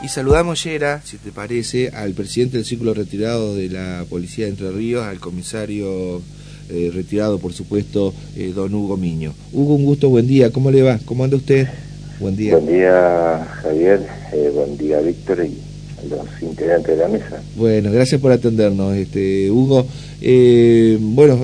Y saludamos, Yera, si te parece, al presidente del círculo retirado de la Policía de Entre Ríos, al comisario eh, retirado, por supuesto, eh, don Hugo Miño. Hugo, un gusto, buen día. ¿Cómo le va? ¿Cómo anda usted? Buen día. Buen día, Javier. Eh, buen día, Víctor y los integrantes de la mesa. Bueno, gracias por atendernos, este Hugo. bueno,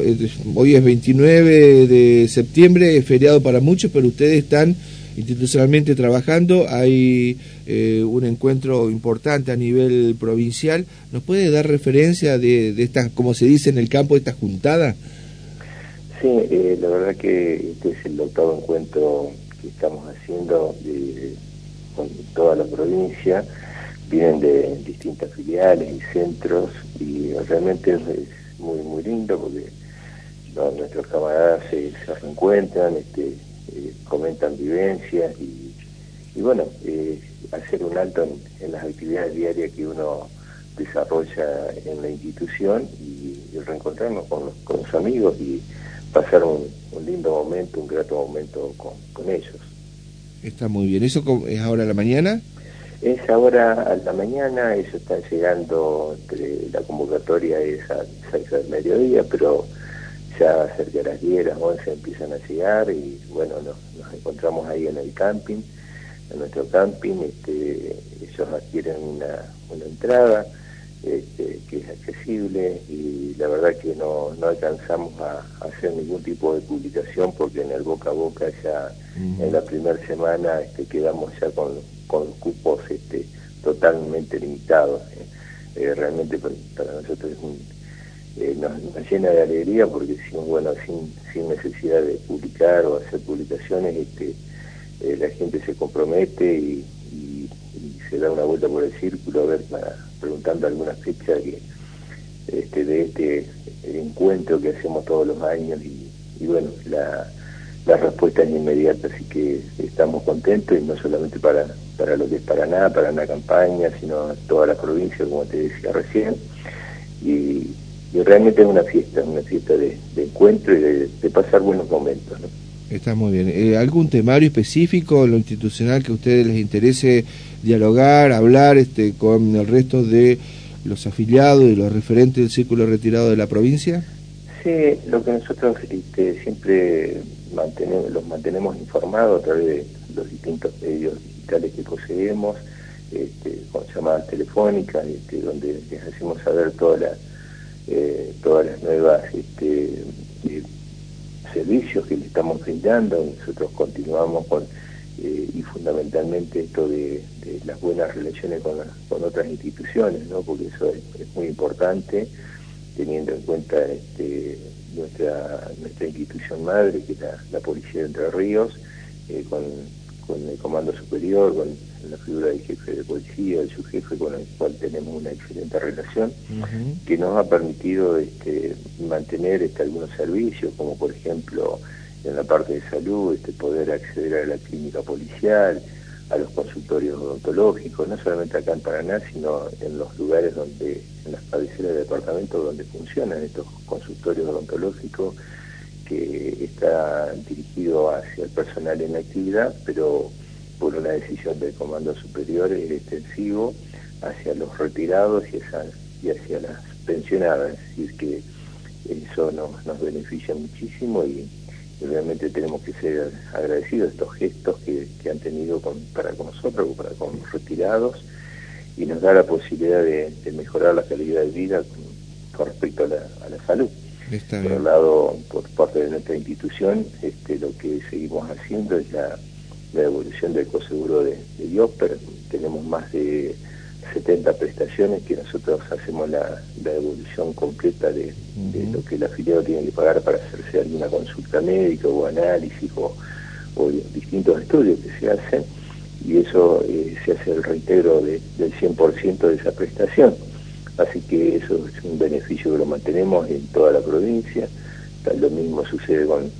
hoy es 29 de septiembre, es feriado para muchos, pero ustedes están institucionalmente trabajando. Hay eh, un encuentro importante a nivel provincial. ¿Nos puede dar referencia de, de esta, como se dice en el campo, de esta juntada? Sí, eh, la verdad que este es el octavo encuentro que estamos haciendo con toda la provincia. Vienen de distintas filiales y centros y realmente es, muy muy lindo porque nuestros camaradas se, se reencuentran, este, eh, comentan vivencias y, bueno, eh, hacer un alto en, las actividades diarias que uno desarrolla en la institución y, reencontrarnos con los, amigos y pasar un, lindo momento, un grato momento con, ellos. Está muy bien. ¿Eso es ahora a la mañana? Es ahora a la mañana, ellos están llegando, entre la convocatoria es a 6 del mediodía, pero ya cerca de las 10, las 11 empiezan a llegar y bueno, nos, encontramos ahí en el camping, en nuestro camping, este, ellos adquieren una, una entrada este, que es accesible y la verdad que no, no alcanzamos a, hacer ningún tipo de publicación porque en el boca a boca ya en la primera semana este, quedamos ya con, con cupos este, totalmente limitados. ¿eh? Eh, realmente para nosotros es un eh, nos, llena de alegría porque sin, bueno, sin, sin necesidad de publicar o hacer publicaciones, este, eh, la gente se compromete y, se da una vuelta por el círculo a ver, preguntando algunas fechas que, este, de este encuentro que hacemos todos los años y, bueno, la, la respuesta es inmediata, así que estamos contentos y no solamente para, para lo que es Paraná, para una campaña, sino toda la provincia, como te decía recién. Y, y realmente es una fiesta, una fiesta de, encuentro y de, pasar buenos momentos. Está muy bien. Eh, ¿Algún temario específico, lo institucional, que a ustedes les interese dialogar, hablar este, con el resto de los afiliados y los referentes del círculo retirado de la provincia? Sí, lo que nosotros este, siempre mantenemos, los mantenemos informados a través de los distintos medios digitales que poseemos, este, con llamadas telefónicas, este, donde les hacemos saber toda la eh, todas las nuevas este, eh, servicios que le estamos brindando. Nosotros continuamos con, eh, y fundamentalmente esto de, las buenas relaciones con, con otras instituciones, ¿no? porque eso es, muy importante, teniendo en cuenta este, nuestra, nuestra institución madre, que es la, Policía de Entre Ríos, con, con el Comando Superior, con la figura del jefe de policía, el subjefe con el cual tenemos una excelente relación, que nos ha permitido este, mantener este, algunos servicios, como por ejemplo en la parte de salud, este, poder acceder a la clínica policial, a los consultorios odontológicos, no solamente acá en Paraná, sino en los lugares donde, en las cabeceras de departamento donde funcionan estos consultorios odontológicos, que está dirigido hacia el personal en actividad, pero por una decisión del Comando Superior es extensivo hacia los retirados y, y hacia las pensionadas, es decir, que eso nos, nos beneficia muchísimo y, realmente tenemos que ser agradecidos estos gestos que, han tenido con, para con nosotros, para con los retirados, y nos da la posibilidad de, mejorar la calidad de vida con, respecto a la, a la salud. por otro lado, por parte de nuestra institución, este, lo que seguimos haciendo es la la devolución del coseguro de, de pero Tenemos más de 70 prestaciones que nosotros hacemos la, devolución completa de, lo que el afiliado tiene que pagar para hacerse alguna consulta médica o análisis o, distintos estudios que se hacen y eso eh, se hace el reintegro del 100% de esa prestación. Así que eso es un beneficio que lo mantenemos en toda la provincia. Lo mismo sucede con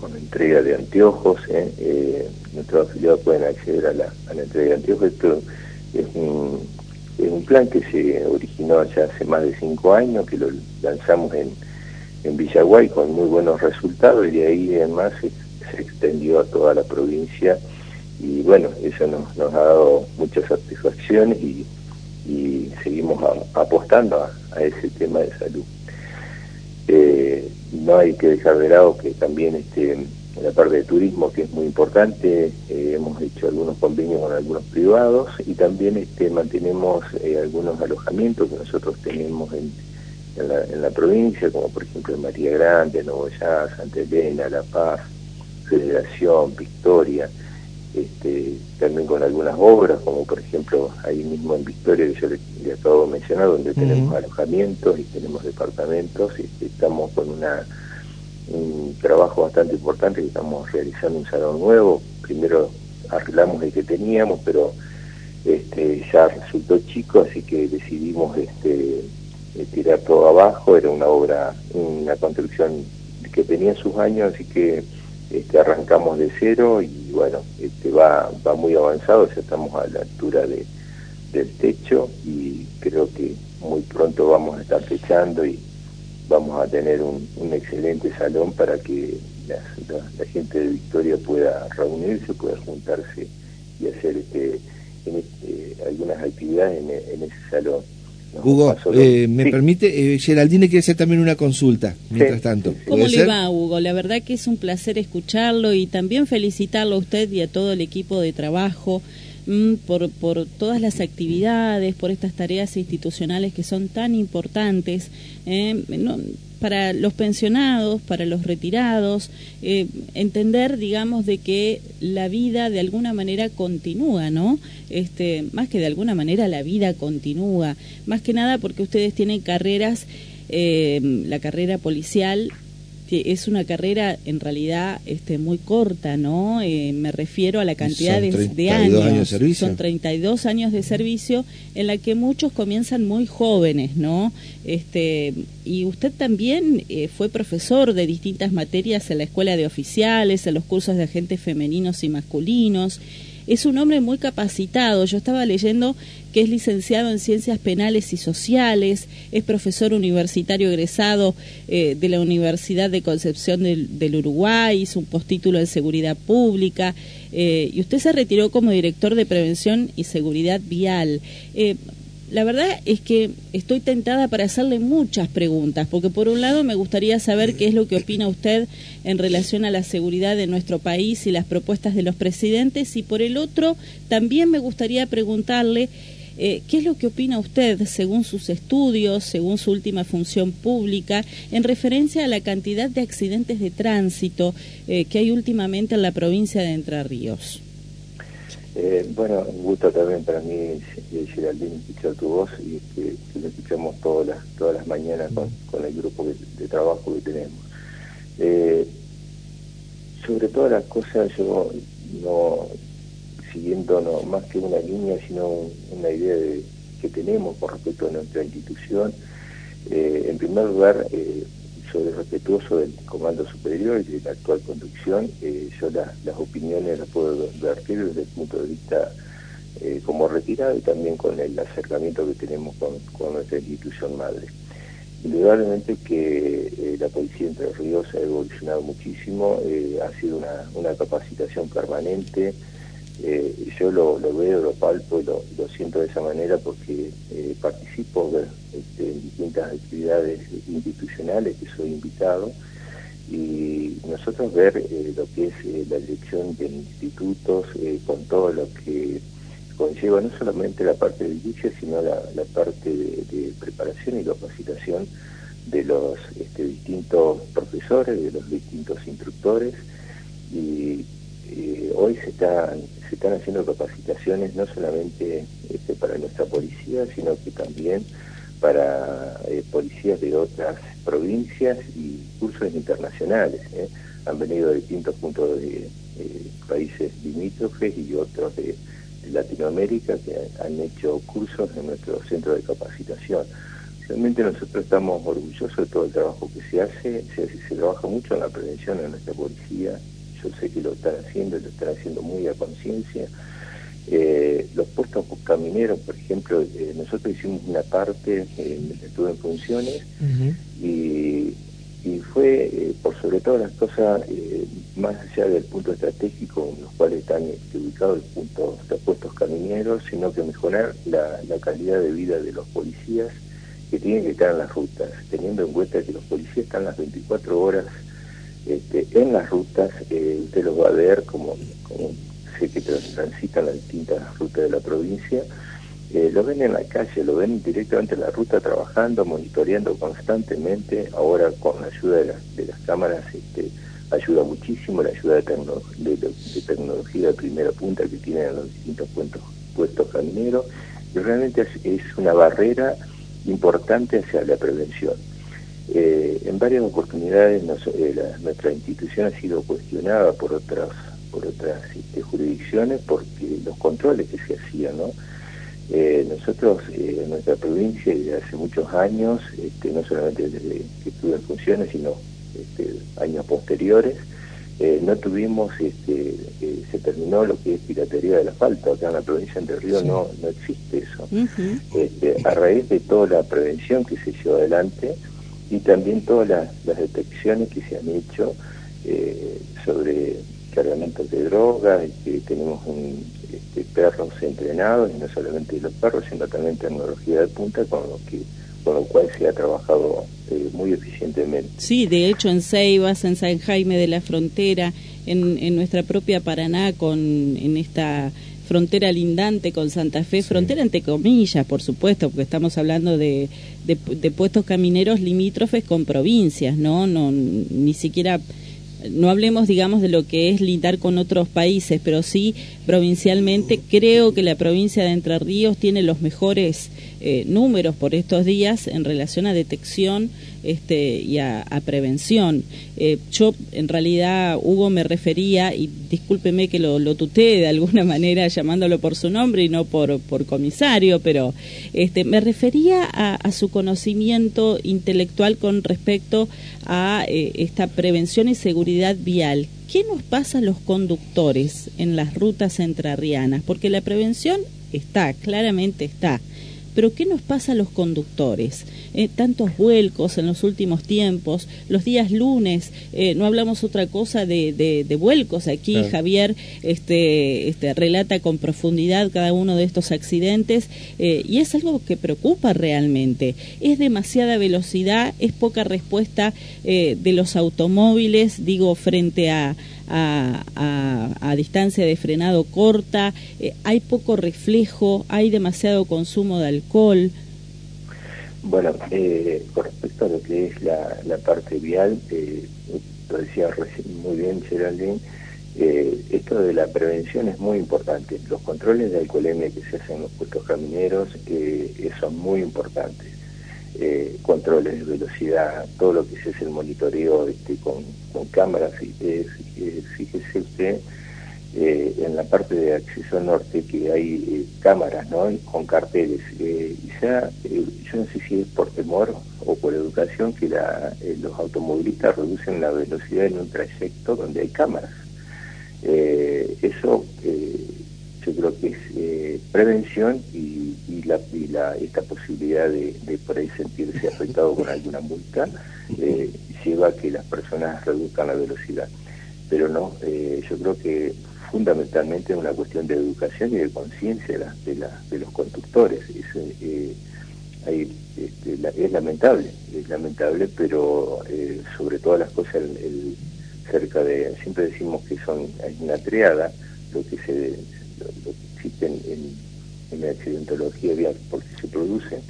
con entrega de anteojos. ¿eh? Eh, nuestros afiliados pueden acceder a la, entrega de anteojos. Esto es un, es un plan que se originó ya hace más de cinco años, que lo lanzamos en, en Villaguay con muy buenos resultados y de ahí además se, extendió a toda la provincia y bueno, eso nos, nos ha dado mucha instituciones y, seguimos apostando a, ese tema de salud. No hay que dejar de lado que también este, la parte de turismo, que es muy importante, eh, hemos hecho algunos convenios con algunos privados y también este, mantenemos eh, algunos alojamientos que nosotros tenemos en, en, la, provincia, como por ejemplo en María Grande, Novoyá, Santa Elena, La Paz, Federación, Victoria, este, también con algunas obras, como por ejemplo ahí mismo en Victoria, que yo le, acabo de mencionar, donde tenemos alojamientos y tenemos departamentos, y este, estamos con una un trabajo bastante importante que estamos realizando un salón nuevo. Primero arreglamos el que teníamos, pero este, ya resultó chico, así que decidimos este, tirar todo abajo. Era una obra, una construcción que tenía sus años, así que este, arrancamos de cero y bueno, este, va, va muy avanzado, ya estamos a la altura de, del techo y creo que muy pronto vamos a estar techando y vamos a tener un, excelente salón para que la, gente de Victoria pueda reunirse, pueda juntarse y hacer este, este algunas actividades en, ese salón. Hugo, eh, me permite, eh, Geraldine quiere hacer también una consulta, mientras tanto. ¿Cómo le va, Hugo? La verdad que es un placer escucharlo y también felicitarlo a usted y a todo el equipo de trabajo por, por todas las actividades, por estas tareas institucionales que son tan importantes. Eh, para los pensionados, para los retirados, eh, entender, digamos, de que la vida de alguna manera continúa, ¿no? Este, más que de alguna manera la vida continúa, más que nada porque ustedes tienen carreras, eh, la carrera policial es una carrera en realidad este, muy corta, ¿no? Eh, me refiero a la cantidad de, años. Son 32 años de servicio en la que muchos comienzan muy jóvenes, ¿no? Este, y usted también eh, fue profesor de distintas materias en la escuela de oficiales, en los cursos de agentes femeninos y masculinos es un hombre muy capacitado. Yo estaba leyendo que es licenciado en Ciencias Penales y Sociales, es profesor universitario egresado eh, de la Universidad de Concepción del, Uruguay, hizo un postítulo en Seguridad Pública eh, y usted se retiró como director de Prevención y Seguridad Vial. Eh, la verdad es que estoy tentada para hacerle muchas preguntas, porque por un lado me gustaría saber qué es lo que opina usted en relación a la seguridad de nuestro país y las propuestas de los presidentes, y por el otro también me gustaría preguntarle eh, qué es lo que opina usted, según sus estudios, según su última función pública, en referencia a la cantidad de accidentes de tránsito eh, que hay últimamente en la provincia de Entre Ríos. Eh, bueno, un gusto también para mí, Geraldine, escuchar tu voz y que, lo escuchamos todas las, todas las mañanas con, el grupo de, trabajo que tenemos. Eh, sobre todas las cosas, yo no, siguiendo no, más que una línea, sino una idea de, que tenemos con respecto a nuestra institución, eh, en primer lugar, eh, soy respetuoso del comando superior y de la actual conducción. Eh, yo las opiniones las puedo vertir desde el punto de vista eh, como retirado y también con el acercamiento que tenemos con, nuestra institución madre. Indudablemente que eh, la Policía Entre Ríos ha evolucionado muchísimo, ha sido una capacitación permanente, eh, yo lo, veo, lo palpo y lo, siento de esa manera porque eh, participo este, en distintas actividades institucionales que soy invitado. Y nosotros ver eh, lo que es la dirección de institutos con todo lo que conlleva no solamente la parte de edificio sino la, parte de, preparación y capacitación de los este, distintos profesores, de los distintos instructores. Y se están, se están haciendo capacitaciones no solamente este, para nuestra policía, sino que también para eh, policías de otras provincias y cursos internacionales. ¿eh? Han venido de distintos puntos de países limítrofes y otros de, Latinoamérica que han hecho cursos en nuestro centro de capacitación. Realmente nosotros estamos orgullosos de todo el trabajo que se hace, se, se trabaja mucho en la prevención en nuestra policía, yo sé que lo están haciendo, lo están haciendo muy a conciencia. Eh, los puestos camineros, por ejemplo, eh, nosotros hicimos una parte, eh, estuve en funciones, y, fue, por sobre todas las cosas, más allá del punto estratégico en los cuales están este, ubicados los puntos de puestos camineros, sino que mejorar la, calidad de vida de los policías que tienen que estar en las rutas, teniendo en cuenta que los policías están las 24 horas este, en las rutas, eh, usted los va a ver como, sé que transitan las distintas rutas de la provincia, eh, lo ven en la calle, lo ven directamente en la ruta trabajando, monitoreando constantemente, ahora con la ayuda de, las cámaras este, ayuda muchísimo, la ayuda de, tecnología de primera punta que tienen los distintos puestos, puestos camineros, y realmente es, una barrera importante hacia la prevención. Eh, en varias oportunidades eh, nuestra institución ha sido cuestionada por otras por otras este, jurisdicciones porque los controles que se hacían, ¿no? Eh, nosotros en nuestra provincia desde hace muchos años, este, no solamente desde que estuve en funciones, sino este, años posteriores, eh, no tuvimos, este, eh, se terminó lo que es piratería del asfalto, acá en la provincia de Río no, no existe eso. este, a raíz de toda la prevención que se llevó adelante y también todas las, detecciones que se han hecho eh, sobre cargamentos de drogas, que tenemos un, este, perros entrenados, y no solamente los perros, sino también tecnología de punta con lo que con lo cual se ha trabajado eh, muy eficientemente. Sí, de hecho en Ceibas, en San Jaime de la Frontera, en, en nuestra propia Paraná, con en esta frontera lindante con Santa Fe, frontera entre comillas, por supuesto, porque estamos hablando de, de, de, puestos camineros limítrofes con provincias, ¿no? no Ni siquiera no hablemos, digamos, de lo que es lindar con otros países, pero sí provincialmente creo que la provincia de Entre Ríos tiene los mejores eh, números por estos días en relación a detección este, y a, prevención. Eh, yo, en realidad, Hugo me refería, y discúlpeme que lo, lo tutee de alguna manera llamándolo por su nombre y no por, por comisario, pero este, me refería a, su conocimiento intelectual con respecto a eh, esta prevención y seguridad vial. ¿Qué nos pasa a los conductores en las rutas entrerrianas? Porque la prevención está, claramente está pero ¿qué nos pasa a los conductores? Eh, tantos vuelcos en los últimos tiempos, los días lunes, eh, no hablamos otra cosa de, de, vuelcos aquí, Javier este, este, relata con profundidad cada uno de estos accidentes eh, y es algo que preocupa realmente. Es demasiada velocidad, es poca respuesta de los automóviles, digo, frente a, a, distancia de frenado corta, eh, hay poco reflejo, hay demasiado consumo de alcohol. Bueno, eh, con respecto a lo que es la, parte vial, eh, lo decía muy bien Geraldine, eh, esto de la prevención es muy importante. Los controles de alcoholemia que se hacen en los puestos camineros son muy importantes eh, controles de velocidad, todo lo que es el monitoreo este, con, cámaras. Eh, fíjese usted eh, en la parte de acceso norte que hay eh, cámaras ¿no? con carteles. y ya, yo no sé si es por temor o por educación que la, los automovilistas reducen la velocidad en un trayecto donde hay cámaras. eso yo creo que es prevención y y, la, esta posibilidad de, por ahí sentirse afectado con alguna multa eh, lleva a que las personas reduzcan la velocidad. Pero no, eh, yo creo que fundamentalmente es una cuestión de educación y de conciencia de, de, los conductores. Es, eh, este, es lamentable, es lamentable, pero sobre todas las cosas el, cerca de, siempre decimos que son, hay una triada, lo que se lo, que existe en en la accidentología vial, porque se producen,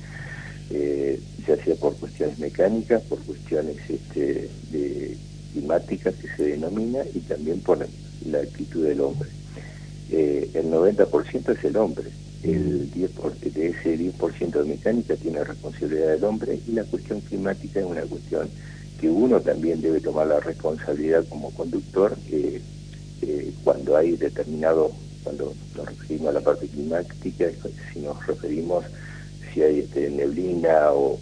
eh, ya sea por cuestiones mecánicas, por cuestiones este, de, climáticas que se denomina y también por la actitud del hombre. Eh, el 90% es el hombre, el 10 de ese 10% de mecánica tiene responsabilidad del hombre y la cuestión climática es una cuestión que uno también debe tomar la responsabilidad como conductor eh, cuando hay determinado cuando nos referimos a la parte climática, si nos referimos si hay este, neblina o,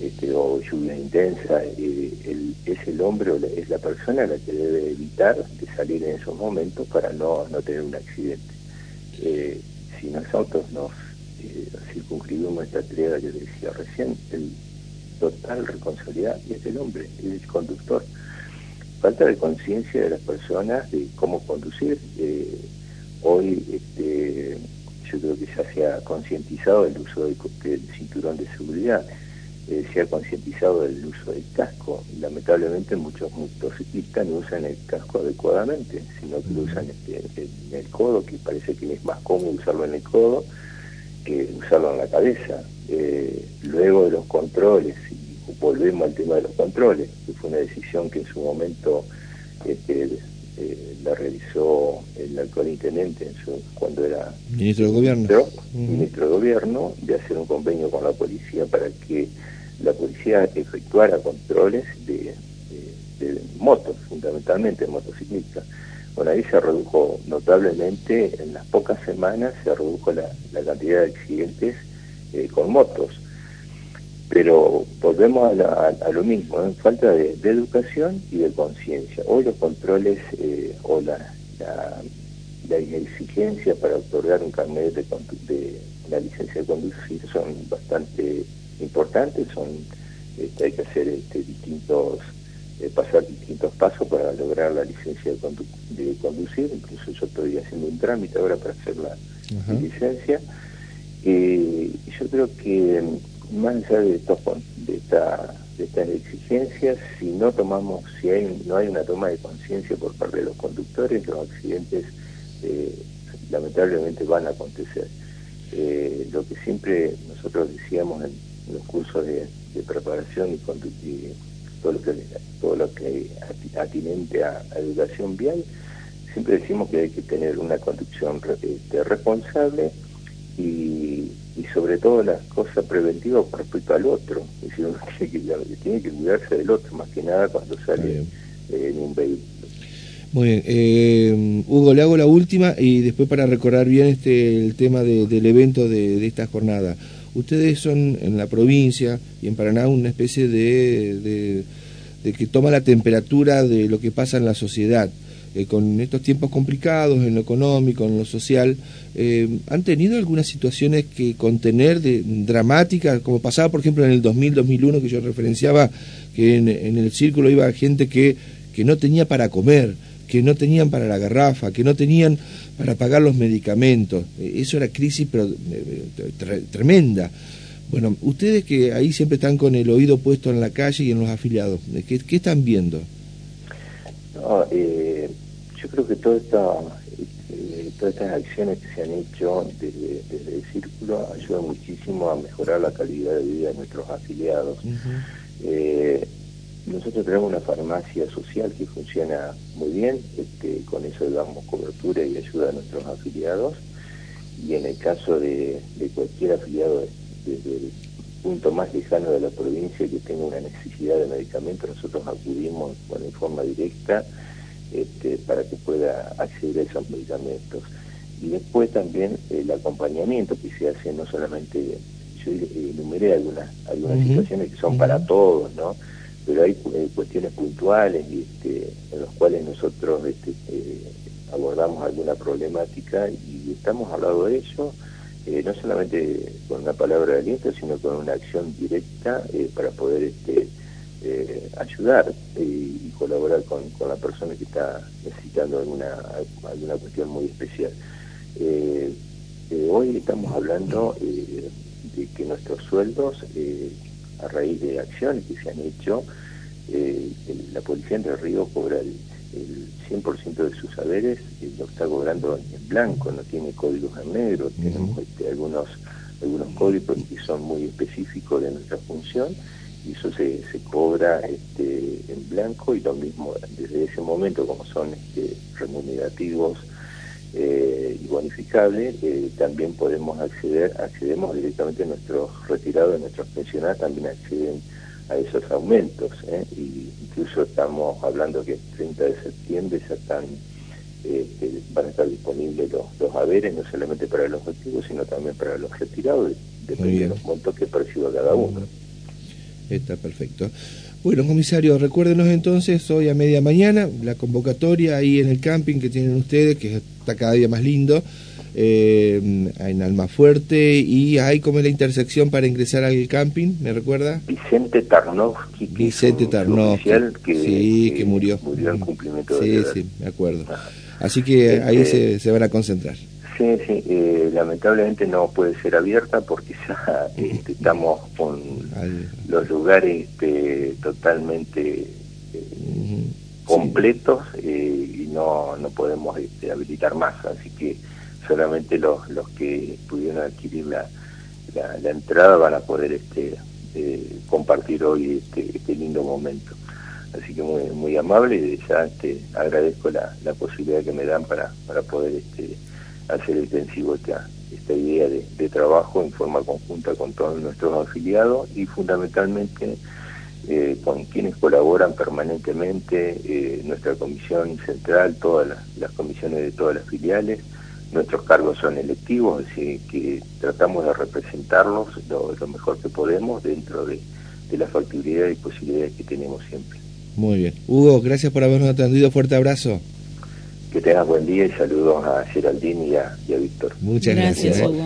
este, o lluvia intensa, eh, es el hombre o es la persona la que debe evitar de salir en esos momentos para no, no tener un accidente. Eh, si nosotros nos eh, circunscribimos esta triada que decía recién, el total responsabilidad es el hombre, es el conductor. falta de conciencia de las personas de cómo conducir. Eh, hoy este, yo creo que ya se ha concientizado el uso del, cinturón de seguridad, eh, se ha concientizado el uso del casco. Lamentablemente muchos motociclistas no usan el casco adecuadamente, sino que lo usan este, en el codo, que parece que es más cómodo usarlo en el codo que usarlo en la cabeza. Eh, luego de los controles, y volvemos al tema de los controles, que fue una decisión que en su momento este, eh, la realizó el actual intendente cuando era ministro de gobierno. ministro, de gobierno de hacer un convenio con la policía para que la policía efectuara controles de, de motos fundamentalmente motociclistas bueno, ahí se redujo notablemente, en las pocas semanas se redujo la, cantidad de accidentes eh, con motos. Pero volvemos a, lo mismo, ¿eh? falta de, educación y de conciencia. Hoy los controles eh, o la, la, exigencia para otorgar un carnet de, de una licencia de conducir son bastante importantes, son este, hay que hacer este, distintos pasar distintos pasos para lograr la licencia de, conducir, incluso yo estoy haciendo un trámite ahora para hacer la, licencia. Eh, yo creo que más allá de, de, esta, de estas exigencias, si no tomamos, si hay, no hay una toma de conciencia por parte de los conductores, los accidentes eh, lamentablemente van a acontecer. Eh, lo que siempre nosotros decíamos en, los cursos de, preparación y, y todo lo que, todo lo que atinente a, educación vial, siempre decimos que hay que tener una conducción este, responsable y, sobre todo las cosas preventivas con respecto al otro. Es decir, uno tiene que, cuidarse del otro, más que nada cuando sale en un vehículo. Muy bien. Eh, Hugo, le hago la última y después para recordar bien este el tema del evento de, esta jornada. Ustedes son en la provincia y en Paraná una especie de de que toma la temperatura de lo que pasa en la sociedad. Eh, con estos tiempos complicados en lo económico, en lo social, eh, ¿han tenido algunas situaciones que contener dramáticas, como pasaba por ejemplo en el 2000-2001 que yo referenciaba, que en, el círculo iba gente que, que no tenía para comer, que no tenían para la garrafa, que no tenían para pagar los medicamentos? Eh, eso era crisis tremenda. Bueno, ustedes que ahí siempre están con el oído puesto en la calle y en los afiliados, ¿qué, qué están viendo? Eh, yo creo que toda esta, eh, todas estas acciones que se han hecho desde, el círculo ayudan muchísimo a mejorar la calidad de vida de nuestros afiliados. Eh, nosotros tenemos una farmacia social que funciona muy bien, este, con eso damos cobertura y ayuda a nuestros afiliados y en el caso de, de cualquier afiliado desde el punto más lejano de la provincia que tenga una necesidad de medicamento, nosotros acudimos bueno, en forma directa este, para que pueda acceder a esos medicamentos. Y después también el acompañamiento que se hace, no solamente, yo enumeré algunas, algunas situaciones que son para todos, ¿no? Pero hay eh, cuestiones puntuales este, en las cuales nosotros este, eh, abordamos alguna problemática y estamos hablando de ello eh, no solamente con una palabra de aliento, sino con una acción directa eh, para poder este, eh, ayudar y colaborar con, la persona que está necesitando alguna, alguna cuestión muy especial. hoy estamos hablando de que nuestros sueldos, a raíz de acciones que se han hecho, la policía de Río cobra el el 100% de sus saberes lo está cobrando en blanco, no tiene códigos en negro, tenemos este, algunos algunos códigos que son muy específicos de nuestra función y eso se, se cobra este, en blanco y lo mismo desde ese momento como son este, remunerativos eh, y bonificables, eh, también podemos acceder, accedemos directamente a nuestros retirados, nuestros pensionados también acceden a esos aumentos. ¿eh? Y incluso estamos hablando que el 30 de septiembre ya están, eh, van a estar disponibles los, los haberes, no solamente para los activos, sino también para los retirados, dependiendo de los montos que perciba cada uno. Está perfecto. Bueno, comisario, recuérdenos entonces hoy a media mañana la convocatoria ahí en el camping que tienen ustedes, que está cada día más lindo, eh, en Almafuerte, y hay como la intersección para ingresar al camping, ¿me recuerda? Vicente Tarnovsky. Vicente Tarnovsky, que, sí, que, murió. Murió en cumplimiento Sí, sí, me acuerdo. Así que ahí se, Este, se van a concentrar. Sí, sí, eh, lamentablemente no puede ser abierta porque ya este, estamos con los lugares este, totalmente eh, completos eh, y no, no podemos este, habilitar más, así que solamente los, los que pudieron adquirir la, la, la entrada van a poder este, eh, compartir hoy este, este lindo momento. Así que muy, muy amable y ya este, agradezco la, la posibilidad que me dan para, para poder este, hacer extensivo esta, esta idea de, de trabajo en forma conjunta con todos nuestros afiliados y fundamentalmente eh, con quienes colaboran permanentemente, eh, nuestra comisión central, todas las, las comisiones de todas las filiales. Nuestros cargos son electivos, así que tratamos de representarlos lo, mejor que podemos dentro de, de la factibilidad y posibilidades que tenemos siempre. Muy bien. Hugo, gracias por habernos atendido. Fuerte abrazo. Que tengas buen día y saludos a Geraldine y a, y a Víctor. Muchas Gracias, gracias. ¿eh?